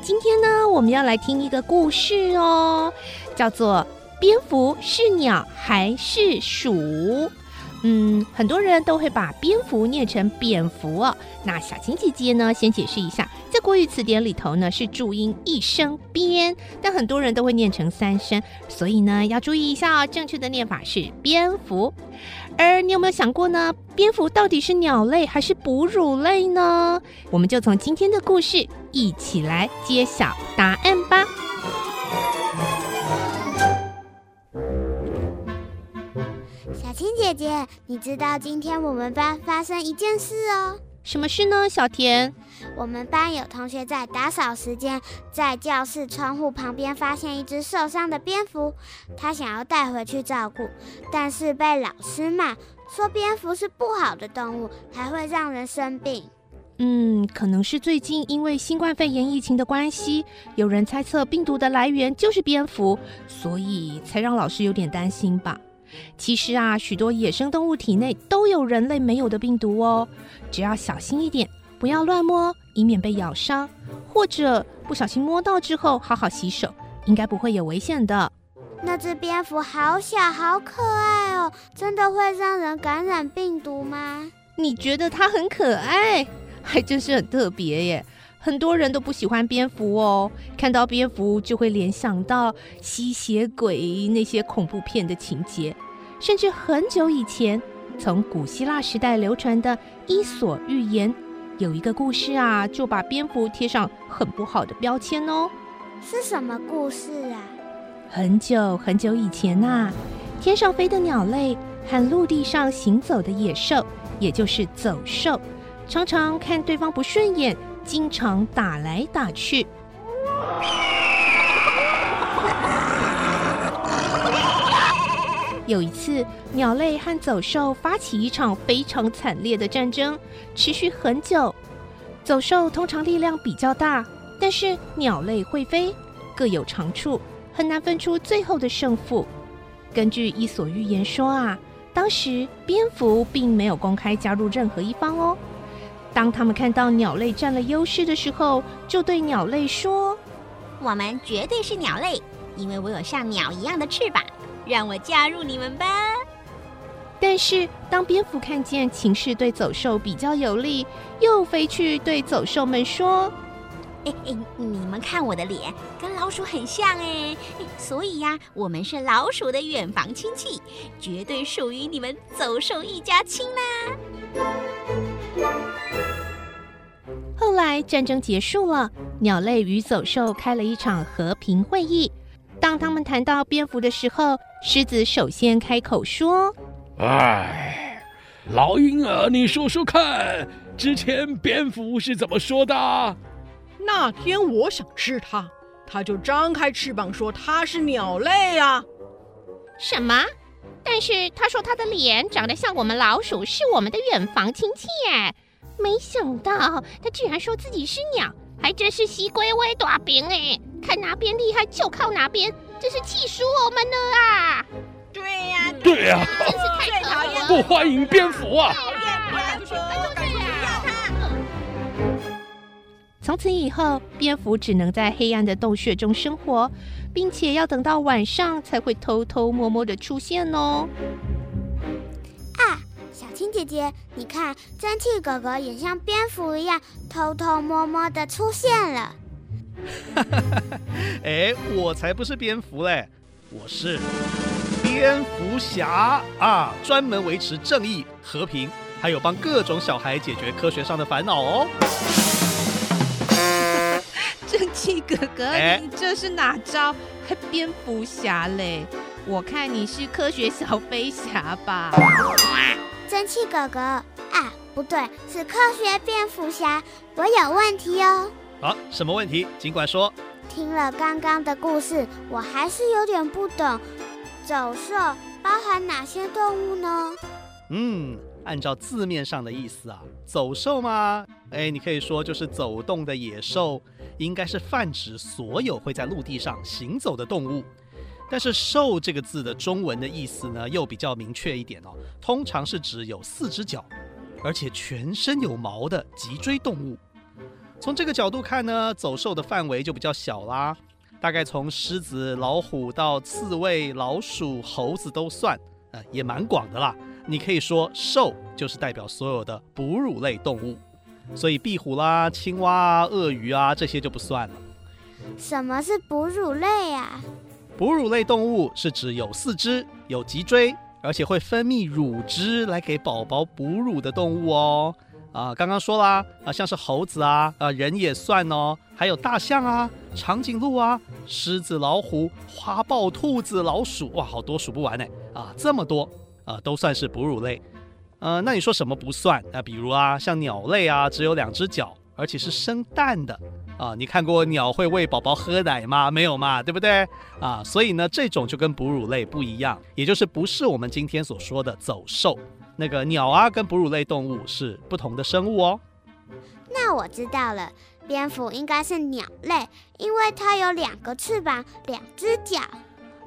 今天呢，我们要来听一个故事哦，叫做《蝙蝠是鸟还是鼠》。嗯，很多人都会把蝙蝠念成蝙蝠哦。那小青姐姐呢，先解释一下，在国语词典里头呢是注音一声蝙，但很多人都会念成三声，所以呢要注意一下哦。正确的念法是蝙蝠。而你有没有想过呢？蝙蝠到底是鸟类还是哺乳类呢？我们就从今天的故事一起来揭晓答案吧。小青姐姐，你知道今天我们班发生一件事哦？什么事呢？小田，我们班有同学在打扫时间，在教室窗户旁边发现一只受伤的蝙蝠，他想要带回去照顾，但是被老师骂，说蝙蝠是不好的动物，还会让人生病。嗯，可能是最近因为新冠肺炎疫情的关系，有人猜测病毒的来源就是蝙蝠，所以才让老师有点担心吧。其实啊，许多野生动物体内都有人类没有的病毒哦。只要小心一点，不要乱摸，以免被咬伤，或者不小心摸到之后好好洗手，应该不会有危险的。那只蝙蝠好小，好可爱哦，真的会让人感染病毒吗？你觉得它很可爱，还真是很特别耶。很多人都不喜欢蝙蝠哦，看到蝙蝠就会联想到吸血鬼那些恐怖片的情节，甚至很久以前，从古希腊时代流传的《伊索寓言》有一个故事啊，就把蝙蝠贴上很不好的标签哦。是什么故事啊？很久很久以前呐，天上飞的鸟类和陆地上行走的野兽，也就是走兽，常常看对方不顺眼。经常打来打去。有一次，鸟类和走兽发起一场非常惨烈的战争，持续很久。走兽通常力量比较大，但是鸟类会飞，各有长处，很难分出最后的胜负。根据《伊索寓言》说啊，当时蝙蝠并没有公开加入任何一方哦。当他们看到鸟类占了优势的时候，就对鸟类说：“我们绝对是鸟类，因为我有像鸟一样的翅膀，让我加入你们吧。”但是当蝙蝠看见情势对走兽比较有利，又飞去对走兽们说：“哎哎，你们看我的脸，跟老鼠很像哎，所以呀，我们是老鼠的远房亲戚，绝对属于你们走兽一家亲啦。”后来战争结束了，鸟类与走兽开了一场和平会议。当他们谈到蝙蝠的时候，狮子首先开口说：“哎，老鹰啊，你说说看，之前蝙蝠是怎么说的？那天我想吃它，它就张开翅膀说它是鸟类啊。什么？但是他说他的脸长得像我们老鼠，是我们的远房亲戚耶。”没想到他居然说自己是鸟，还真是西龟威大兵哎！看哪边厉害就靠哪边，真是气死我们了啊！对呀、啊，对呀、啊，真是太讨厌了！不欢迎蝙蝠啊！从此以后，蝙蝠只能在黑暗的洞穴中生活，并且要等到晚上才会偷偷摸摸的出现哦。青姐姐，你看，蒸汽哥哥也像蝙蝠一样偷偷摸摸的出现了。哈哈哈！哎，我才不是蝙蝠嘞，我是蝙蝠侠啊，专门维持正义、和平，还有帮各种小孩解决科学上的烦恼哦。蒸汽哥哥，哎、你这是哪招？还蝙蝠侠嘞？我看你是科学小飞侠吧。蒸汽哥哥啊，不对，是科学蝙蝠侠。我有问题哦。啊，什么问题？尽管说。听了刚刚的故事，我还是有点不懂，走兽包含哪些动物呢？嗯，按照字面上的意思啊，走兽嘛，哎，你可以说就是走动的野兽，应该是泛指所有会在陆地上行走的动物。但是“兽”这个字的中文的意思呢，又比较明确一点哦，通常是指有四只脚，而且全身有毛的脊椎动物。从这个角度看呢，走兽的范围就比较小啦，大概从狮子、老虎到刺猬、老鼠、猴子都算，呃，也蛮广的啦。你可以说“兽”就是代表所有的哺乳类动物，所以壁虎啦、青蛙啊、鳄鱼啊这些就不算了。什么是哺乳类啊？哺乳类动物是指有四肢、有脊椎，而且会分泌乳汁来给宝宝哺乳的动物哦。啊，刚刚说啦，啊，像是猴子啊，啊，人也算哦，还有大象啊、长颈鹿啊、狮子、老虎、花豹、兔子、老鼠，哇，好多数不完呢。啊，这么多，啊，都算是哺乳类。呃，那你说什么不算？那比如啊，像鸟类啊，只有两只脚，而且是生蛋的。啊，你看过鸟会喂宝宝喝奶吗？没有嘛，对不对？啊，所以呢，这种就跟哺乳类不一样，也就是不是我们今天所说的走兽。那个鸟啊，跟哺乳类动物是不同的生物哦。那我知道了，蝙蝠应该是鸟类，因为它有两个翅膀，两只脚。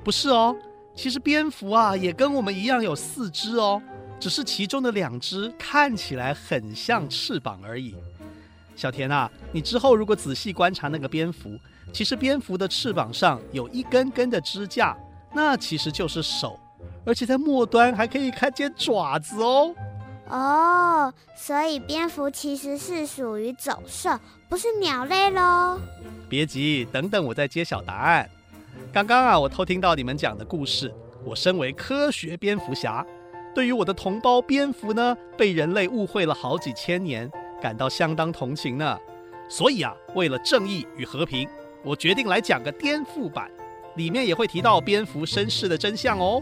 不是哦，其实蝙蝠啊也跟我们一样有四只哦，只是其中的两只看起来很像翅膀而已。小田啊，你之后如果仔细观察那个蝙蝠，其实蝙蝠的翅膀上有一根根的支架，那其实就是手，而且在末端还可以看见爪子哦。哦，所以蝙蝠其实是属于走兽，不是鸟类喽。别急，等等我再揭晓答案。刚刚啊，我偷听到你们讲的故事，我身为科学蝙蝠侠，对于我的同胞蝙蝠呢，被人类误会了好几千年。感到相当同情呢，所以啊，为了正义与和平，我决定来讲个颠覆版，里面也会提到蝙蝠身世的真相哦。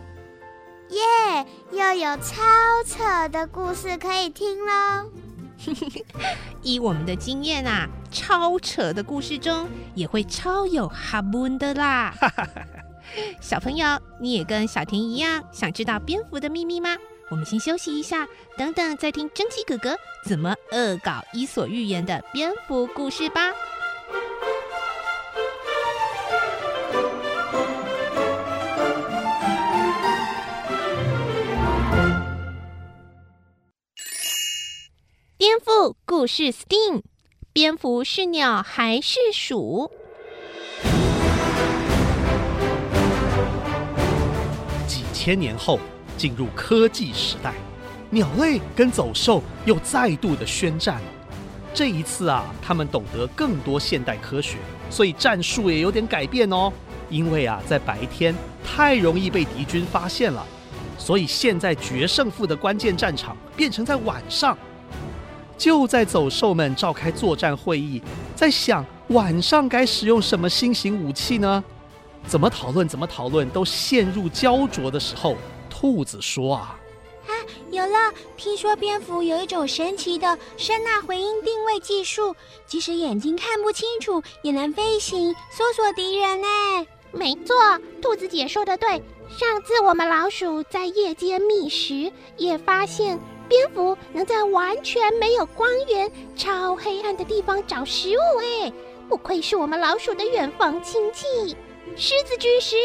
耶，又有超扯的故事可以听喽！依我们的经验啊，超扯的故事中也会超有哈闷的啦。小朋友，你也跟小田一样想知道蝙蝠的秘密吗？我们先休息一下，等等再听蒸汽哥哥怎么恶搞《伊索寓言》的蝙蝠故事吧。颠覆故事，STEAM，蝙蝠是鸟还是鼠？几千年后。进入科技时代，鸟类跟走兽又再度的宣战。这一次啊，他们懂得更多现代科学，所以战术也有点改变哦。因为啊，在白天太容易被敌军发现了，所以现在决胜负的关键战场变成在晚上。就在走兽们召开作战会议，在想晚上该使用什么新型武器呢？怎么讨论怎么讨论都陷入焦灼的时候。兔子说：“啊，啊，有了！听说蝙蝠有一种神奇的声呐回音定位技术，即使眼睛看不清楚，也能飞行，搜索敌人呢。没错，兔子姐说的对。上次我们老鼠在夜间觅食，也发现蝙蝠能在完全没有光源、超黑暗的地方找食物。哎，不愧是我们老鼠的远房亲戚，狮子居士。”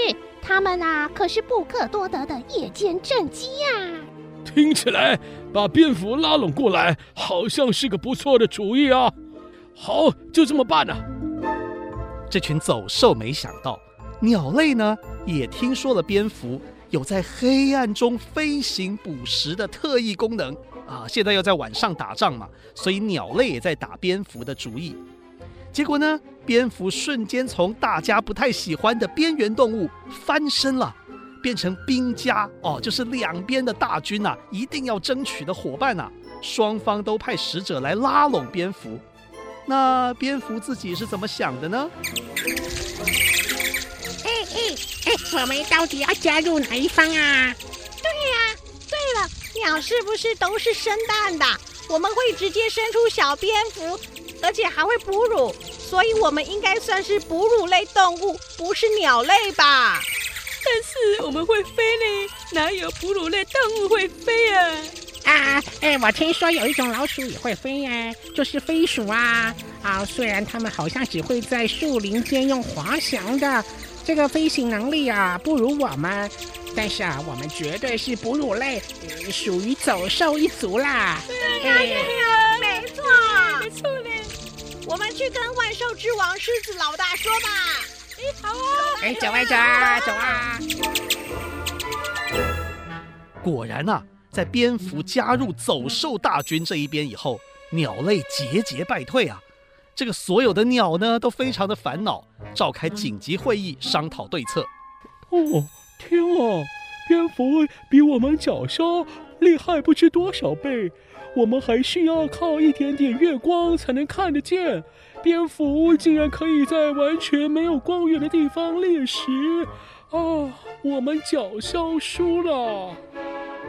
他们啊，可是不可多得的夜间战机呀！听起来把蝙蝠拉拢过来，好像是个不错的主意啊！好，就这么办呢。这群走兽没想到，鸟类呢也听说了蝙蝠有在黑暗中飞行捕食的特异功能啊！现在要在晚上打仗嘛，所以鸟类也在打蝙蝠的主意。结果呢，蝙蝠瞬间从大家不太喜欢的边缘动物翻身了，变成兵家哦，就是两边的大军呐、一定要争取的伙伴呐、双方都派使者来拉拢蝙蝠，那蝙蝠自己是怎么想的呢？哎哎哎，我们到底要加入哪一方啊？对呀，对了，鸟是不是都是生蛋的？我们会直接生出小蝙蝠，而且还会哺乳。所以我们应该算是哺乳类动物，不是鸟类吧？但是我们会飞呢，哪有哺乳类动物会飞啊？啊，哎，我听说有一种老鼠也会飞呀，就是飞鼠啊。啊，虽然它们好像只会在树林间用滑翔的，这个飞行能力啊不如我们，但是啊，我们绝对是哺乳类，属于走兽一族啦。对呀，对呀，没错，没错嘞。我们去跟万兽之王狮子老大说吧。哎，好啊。哎，走啊走啊走啊！果然啊。在蝙蝠加入走兽大军这一边以后，鸟类节节败退啊！这个所有的鸟呢都非常的烦恼，召开紧急会议商讨对策。哦，天啊！蝙蝠比我们脚下厉害不知多少倍，我们还需要靠一点点月光才能看得见。蝙蝠竟然可以在完全没有光源的地方猎食啊！我们脚消输了。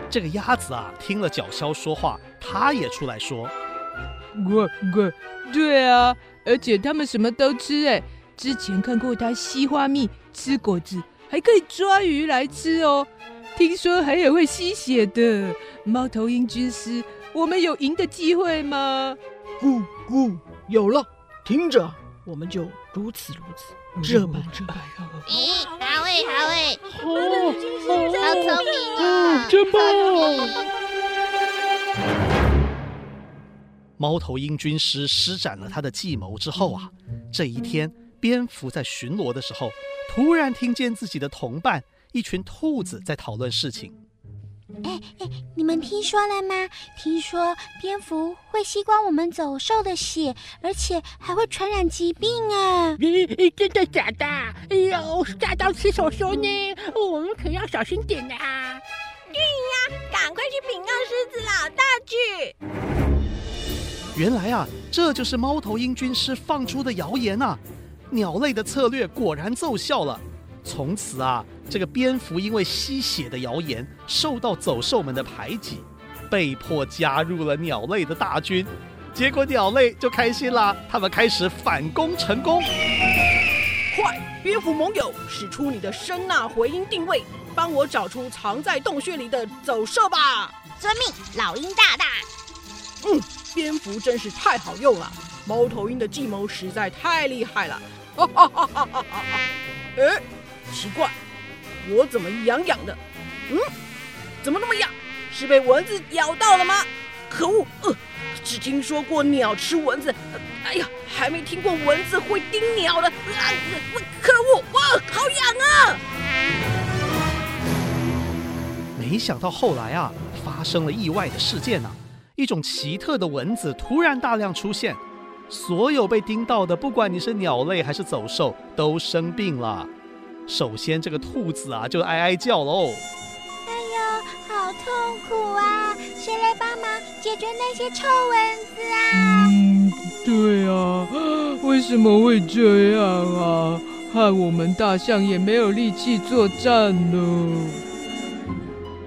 这个鸭子啊，听了脚消说话，它也出来说：“我我，对啊，而且它们什么都吃哎，之前看过它吸花蜜、吃果子，还可以抓鱼来吃哦。听说还有会吸血的猫头鹰军师，我们有赢的机会吗？咕咕，有了，听着，我们就如此如此。”这般这般，咦，好诶，好诶，哦，好聪明啊，真棒！猫头鹰军师施展了他的计谋之后啊，这一天，蝙蝠在巡逻的时候，突然听见自己的同伴一群兔子在讨论事情。哎哎，你们听说了吗？听说蝙蝠会吸光我们走兽的血，而且还会传染疾病啊！咦，真的假的？哎呦，吓到吃手手呢！我们可要小心点啊！对呀，赶快去禀告狮子老大去！原来啊，这就是猫头鹰军师放出的谣言啊！鸟类的策略果然奏效了。从此啊，这个蝙蝠因为吸血的谣言受到走兽们的排挤，被迫加入了鸟类的大军。结果鸟类就开心了，他们开始反攻成功。快，蝙蝠盟友，使出你的声呐回音定位，帮我找出藏在洞穴里的走兽吧！遵命，老鹰大大。嗯，蝙蝠真是太好用了，猫头鹰的计谋实在太厉害了。哈哈哈哈哈哈！哎。奇怪，我怎么痒痒的？嗯，怎么那么痒？是被蚊子咬到了吗？可恶！呃，只听说过鸟吃蚊子，呃，哎呀，还没听过蚊子会叮鸟的。啊，可恶！哇，好痒啊！没想到后来啊，发生了意外的事件呢，一种奇特的蚊子突然大量出现，所有被叮到的，不管你是鸟类还是走兽，都生病了。首先，这个兔子啊，就哀哀叫喽。哎呦，好痛苦啊！谁来帮忙解决那些臭蚊子啊？嗯，对啊，为什么会这样啊？害我们大象也没有力气作战呢。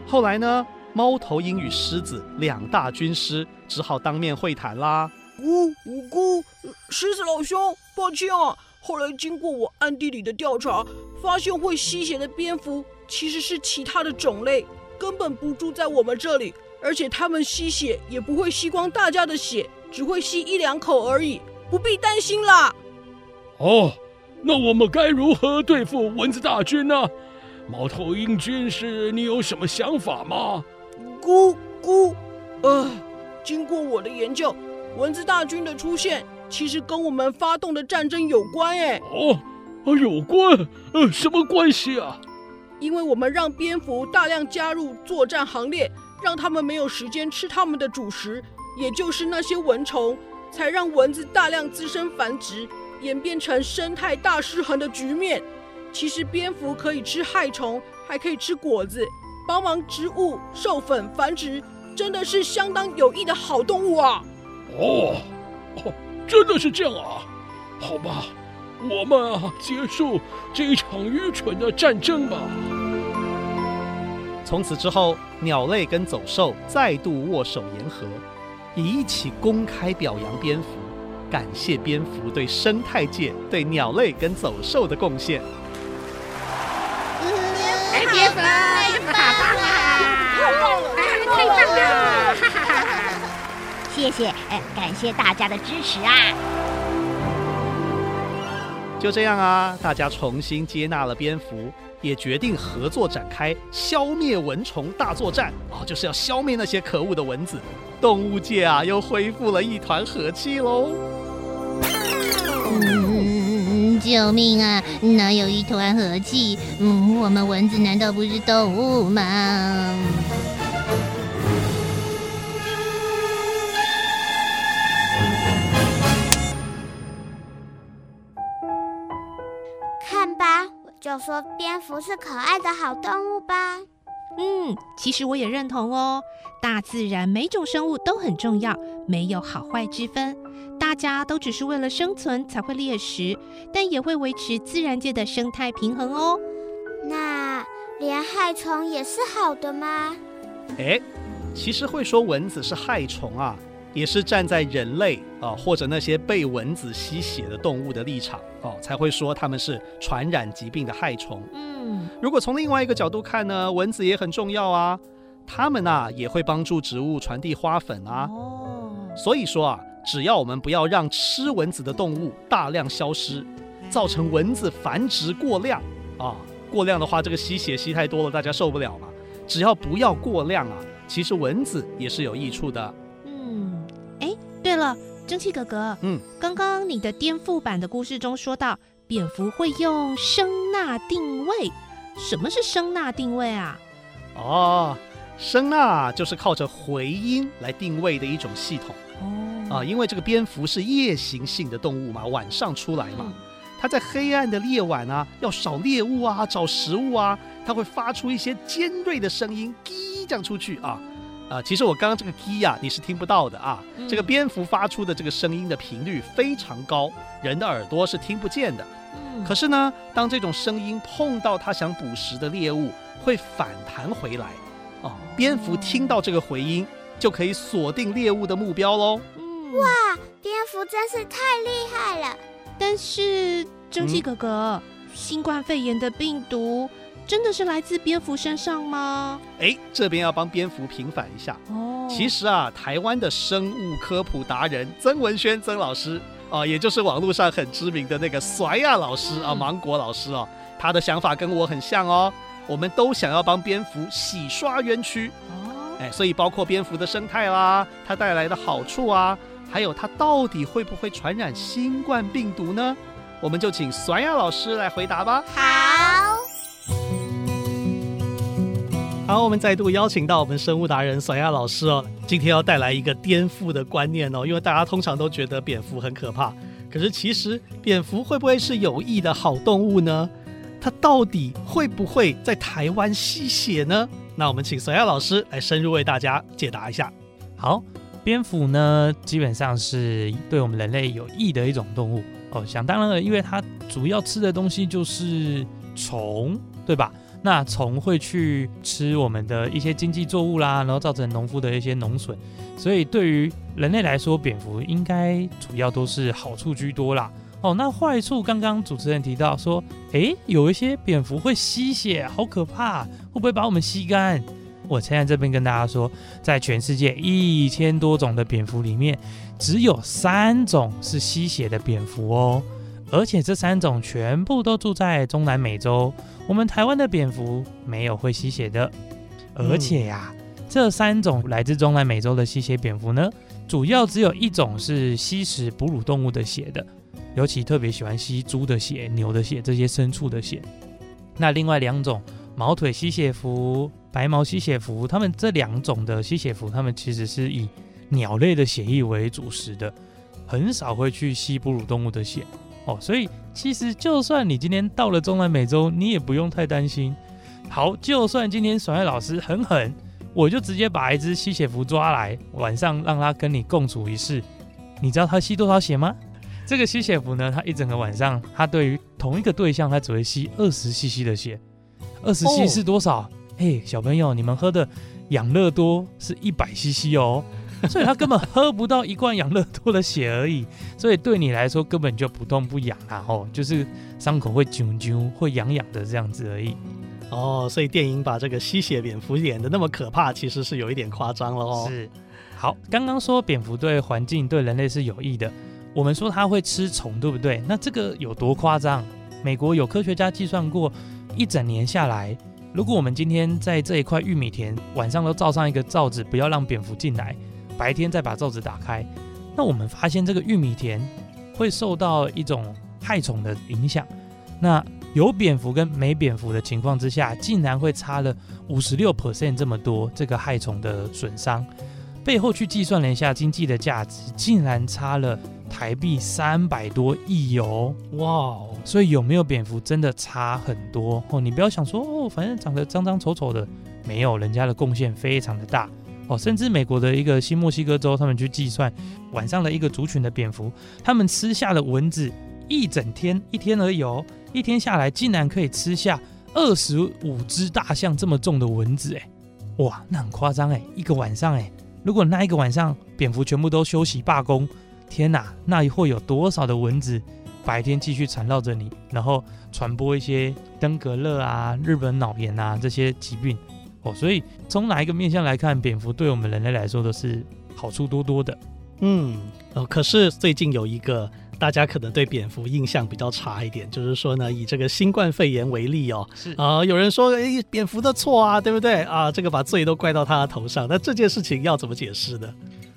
后来呢，猫头鹰与狮子两大军师只好当面会谈啦。呜呜咕，狮子老兄，抱歉啊。后来经过我暗地里的调查，发现会吸血的蝙蝠其实是其他的种类，根本不住在我们这里，而且它们吸血也不会吸光大家的血，只会吸一两口而已，不必担心啦。哦，那我们该如何对付蚊子大军呢？猫头鹰军师，你有什么想法吗？咕咕，呃，经过我的研究，蚊子大军的出现。其实跟我们发动的战争有关哎哦，有关？呃，什么关系啊？因为我们让蝙蝠大量加入作战行列，让他们没有时间吃他们的主食，也就是那些蚊虫，才让蚊子大量滋生繁殖，演变成生态大失衡的局面。其实蝙蝠可以吃害虫，还可以吃果子，帮忙植物授粉繁殖，真的是相当有益的好动物啊！哦。哦真的是这样啊？好吧，我们啊，结束这一场愚蠢的战争吧。从此之后，鸟类跟走兽再度握手言和，也一起公开表扬蝙蝠，感谢蝙蝠对生态界、对鸟类跟走兽的贡献。哎，蝙蝠，蝙蝠好棒啊！太棒了！哈哈哈哈！谢谢，哎，感谢大家的支持啊！就这样啊，大家重新接纳了蝙蝠，也决定合作展开消灭蚊虫大作战哦，就是要消灭那些可恶的蚊子。动物界啊，又恢复了一团和气喽！嗯，救命啊！哪有一团和气？嗯，我们蚊子难道不是动物吗？说蝙蝠是可爱的好动物吧。嗯，其实我也认同哦。大自然每种生物都很重要，没有好坏之分。大家都只是为了生存才会猎食，但也会维持自然界的生态平衡哦。那连害虫也是好的吗？哎，其实会说蚊子是害虫啊。也是站在人类啊，或者那些被蚊子吸血的动物的立场哦，才会说他们是传染疾病的害虫。嗯，如果从另外一个角度看呢，蚊子也很重要啊，它们呐也会帮助植物传递花粉啊。哦，所以说啊，只要我们不要让吃蚊子的动物大量消失，造成蚊子繁殖过量啊，过量的话，这个吸血吸太多了，大家受不了嘛。只要不要过量啊，其实蚊子也是有益处的。对了，蒸汽哥哥，嗯，刚刚你的颠覆版的故事中说到，蝙蝠会用声纳定位，什么是声纳定位啊？哦，声纳就是靠着回音来定位的一种系统。哦，啊，因为这个蝙蝠是夜行性的动物嘛，晚上出来嘛，它在黑暗的夜晚啊，要找猎物啊，找食物啊，它会发出一些尖锐的声音，滴这样出去啊。啊、呃，其实我刚刚这个“鸡”呀，你是听不到的啊。嗯、这个蝙蝠发出的这个声音的频率非常高，人的耳朵是听不见的。嗯、可是呢，当这种声音碰到它想捕食的猎物，会反弹回来。哦，蝙蝠听到这个回音，就可以锁定猎物的目标喽。嗯、哇，蝙蝠真是太厉害了！但是，蒸汽哥哥，嗯、新冠肺炎的病毒。真的是来自蝙蝠身上吗？哎，这边要帮蝙蝠平反一下哦。其实啊，台湾的生物科普达人曾文轩曾老师啊，也就是网络上很知名的那个甩亚老师啊，芒果老师哦，他的想法跟我很像哦。我们都想要帮蝙蝠洗刷冤屈哦。哎，所以包括蝙蝠的生态啦，它带来的好处啊，还有它到底会不会传染新冠病毒呢？我们就请甩亚老师来回答吧。好。好，我们再度邀请到我们生物达人索亚老师哦，今天要带来一个颠覆的观念哦，因为大家通常都觉得蝙蝠很可怕，可是其实蝙蝠会不会是有益的好动物呢？它到底会不会在台湾吸血呢？那我们请索亚老师来深入为大家解答一下。好，蝙蝠呢，基本上是对我们人类有益的一种动物哦，想当然了，因为它主要吃的东西就是虫，对吧？那虫会去吃我们的一些经济作物啦，然后造成农夫的一些农损，所以对于人类来说，蝙蝠应该主要都是好处居多啦。哦，那坏处刚刚主持人提到说，诶，有一些蝙蝠会吸血，好可怕，会不会把我们吸干？我现在这边跟大家说，在全世界一千多种的蝙蝠里面，只有三种是吸血的蝙蝠哦，而且这三种全部都住在中南美洲。我们台湾的蝙蝠没有会吸血的，而且呀，这三种来自中南美洲的吸血蝙蝠呢，主要只有一种是吸食哺乳动物的血的，尤其特别喜欢吸猪的血、牛的血这些牲畜的血。那另外两种毛腿吸血蝠、白毛吸血蝠，它们这两种的吸血蝠，它们其实是以鸟类的血液为主食的，很少会去吸哺乳动物的血。哦，所以其实就算你今天到了中南美洲，你也不用太担心。好，就算今天爽爱老师很狠，我就直接把一只吸血蝠抓来，晚上让它跟你共处一室。你知道它吸多少血吗？这个吸血蝠呢，它一整个晚上，它对于同一个对象，它只会吸二十 CC 的血。二十 CC 是多少？嘿，小朋友，你们喝的养乐多是一百 CC 哦。所以他根本喝不到一罐养乐多的血而已，所以对你来说根本就不痛不痒啊，哦，就是伤口会揪揪、会痒痒的这样子而已。哦，所以电影把这个吸血蝙蝠演的那么可怕，其实是有一点夸张了哦。是，好，刚刚说蝙蝠对环境、对人类是有益的，我们说它会吃虫，对不对？那这个有多夸张？美国有科学家计算过，一整年下来，如果我们今天在这一块玉米田晚上都罩上一个罩子，不要让蝙蝠进来，白天再把罩子打开，那我们发现这个玉米田会受到一种害虫的影响。那有蝙蝠跟没蝙蝠的情况之下，竟然会差了五十六 percent 这么多，这个害虫的损伤背后去计算了一下经济的价值，竟然差了台币三百多亿哦！哇哦！所以有没有蝙蝠真的差很多哦？你不要想说哦，反正长得脏脏丑丑的，没有，人家的贡献非常的大哦。甚至美国的一个新墨西哥州，他们去计算晚上的一个族群的蝙蝠，他们吃下的蚊子一整天一天而已哦。一天下来，竟然可以吃下二十五只大象这么重的蚊子，哎，哇，那很夸张哎！一个晚上，哎，如果那一个晚上蝙蝠全部都休息罢工，天哪，那会有多少的蚊子白天继续缠绕着你，然后传播一些登革热啊、日本脑炎啊这些疾病哦。所以从哪一个面向来看，蝙蝠对我们人类来说都是好处多多的。嗯，哦，可是最近有一个。大家可能对蝙蝠印象比较差一点，就是说呢，以这个新冠肺炎为例哦，是啊、呃，有人说，哎，蝙蝠的错啊，对不对啊？这个把罪都怪到他的头上，那这件事情要怎么解释呢？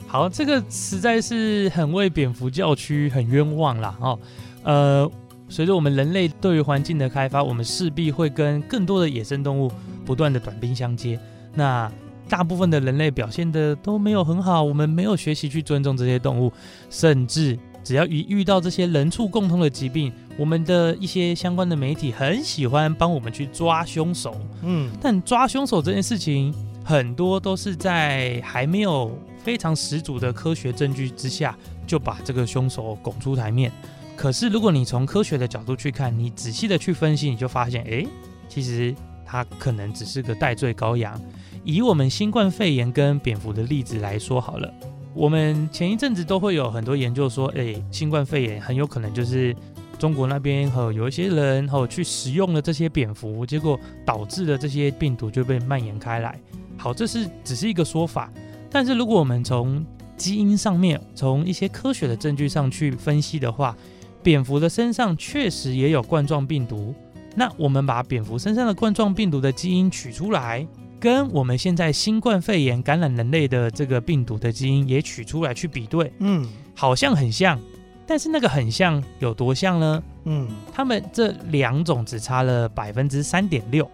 好，这个实在是很为蝙蝠叫屈，很冤枉啦哦。呃，随着我们人类对于环境的开发，我们势必会跟更多的野生动物不断的短兵相接。那大部分的人类表现的都没有很好，我们没有学习去尊重这些动物，甚至。只要一遇到这些人畜共通的疾病，我们的一些相关的媒体很喜欢帮我们去抓凶手。嗯，但抓凶手这件事情，很多都是在还没有非常十足的科学证据之下，就把这个凶手拱出台面。可是如果你从科学的角度去看，你仔细的去分析，你就发现，诶，其实他可能只是个代罪羔羊。以我们新冠肺炎跟蝙蝠的例子来说好了。我们前一阵子都会有很多研究说，哎，新冠肺炎很有可能就是中国那边和有一些人和去食用了这些蝙蝠，结果导致了这些病毒就被蔓延开来。好，这是只是一个说法，但是如果我们从基因上面，从一些科学的证据上去分析的话，蝙蝠的身上确实也有冠状病毒。那我们把蝙蝠身上的冠状病毒的基因取出来。跟我们现在新冠肺炎感染人类的这个病毒的基因也取出来去比对，嗯，好像很像，但是那个很像有多像呢？嗯，他们这两种只差了百分之三点六，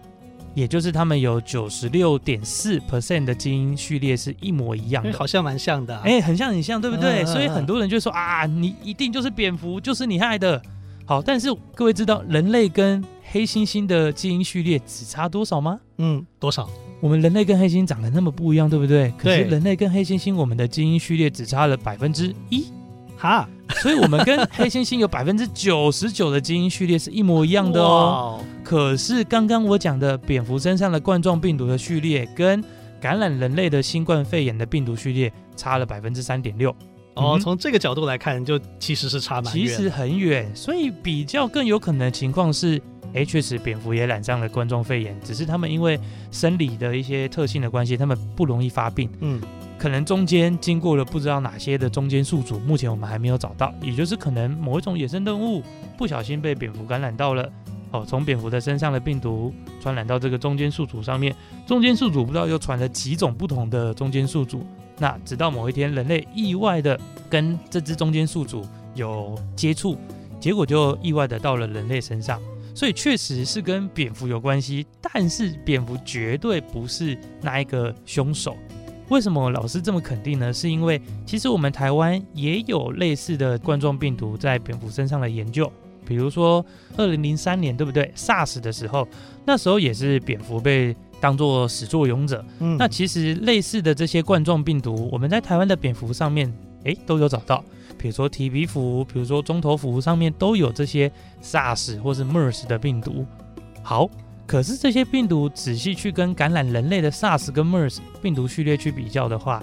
也就是他们有九十六点四 percent 的基因序列是一模一样的，好像蛮像的，哎，很像很像，对不对？所以很多人就说啊，你一定就是蝙蝠，就是你害的。好，但是各位知道人类跟黑猩猩的基因序列只差多少吗？嗯，多少？我们人类跟黑猩猩长得那么不一样，对不对？可是人类跟黑猩猩，我们的基因序列只差了百分之一，哈，所以我们跟黑猩猩有百分之九十九的基因序列是一模一样的哦。可是刚刚我讲的蝙蝠身上的冠状病毒的序列，跟感染人类的新冠肺炎的病毒序列差了百分之三点六。哦，从这个角度来看，就其实是差蛮远，其实很远。所以比较更有可能的情况是。哎，确实，蝙蝠也染上了冠状肺炎，只是他们因为生理的一些特性的关系，他们不容易发病。嗯，可能中间经过了不知道哪些的中间宿主，目前我们还没有找到，也就是可能某一种野生动物不小心被蝙蝠感染到了，哦，从蝙蝠的身上的病毒传染到这个中间宿主上面，中间宿主不知道又传了几种不同的中间宿主，那直到某一天人类意外的跟这只中间宿主有接触，结果就意外的到了人类身上。所以确实是跟蝙蝠有关系，但是蝙蝠绝对不是那一个凶手。为什么老师这么肯定呢？是因为其实我们台湾也有类似的冠状病毒在蝙蝠身上的研究，比如说二零零三年，对不对？SARS 的时候，那时候也是蝙蝠被当做始作俑者。嗯，那其实类似的这些冠状病毒，我们在台湾的蝙蝠上面，诶，都有找到。比如说鼬鼻蝠，比如说中头蝠上面都有这些 SARS 或是 MERS 的病毒。好，可是这些病毒仔细去跟感染人类的 SARS 跟 MERS 病毒序列去比较的话，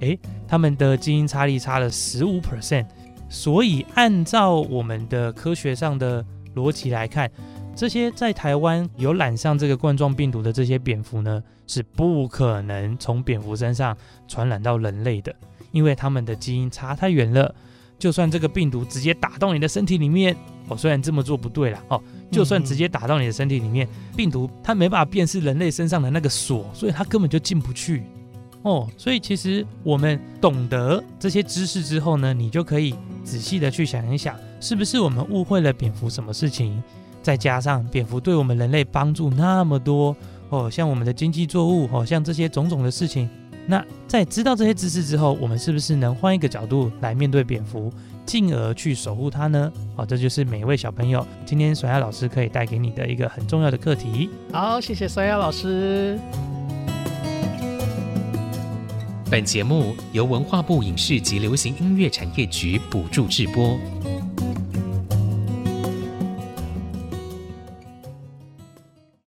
诶，他们的基因差异差了十五 percent。所以按照我们的科学上的逻辑来看，这些在台湾有染上这个冠状病毒的这些蝙蝠呢，是不可能从蝙蝠身上传染到人类的，因为他们的基因差太远了。就算这个病毒直接打到你的身体里面，哦，虽然这么做不对啦，哦，就算直接打到你的身体里面，病毒它没办法辨识人类身上的那个锁，所以它根本就进不去。哦，所以其实我们懂得这些知识之后呢，你就可以仔细的去想一想，是不是我们误会了蝙蝠什么事情？再加上蝙蝠对我们人类帮助那么多，哦，像我们的经济作物，哦，像这些种种的事情。那在知道这些知识之后，我们是不是能换一个角度来面对蝙蝠，进而去守护它呢？好，这就是每一位小朋友今天甩鸭老师可以带给你的一个很重要的课题。好，谢谢甩鸭老师。本节目由文化部影视及流行音乐产业局补助制播。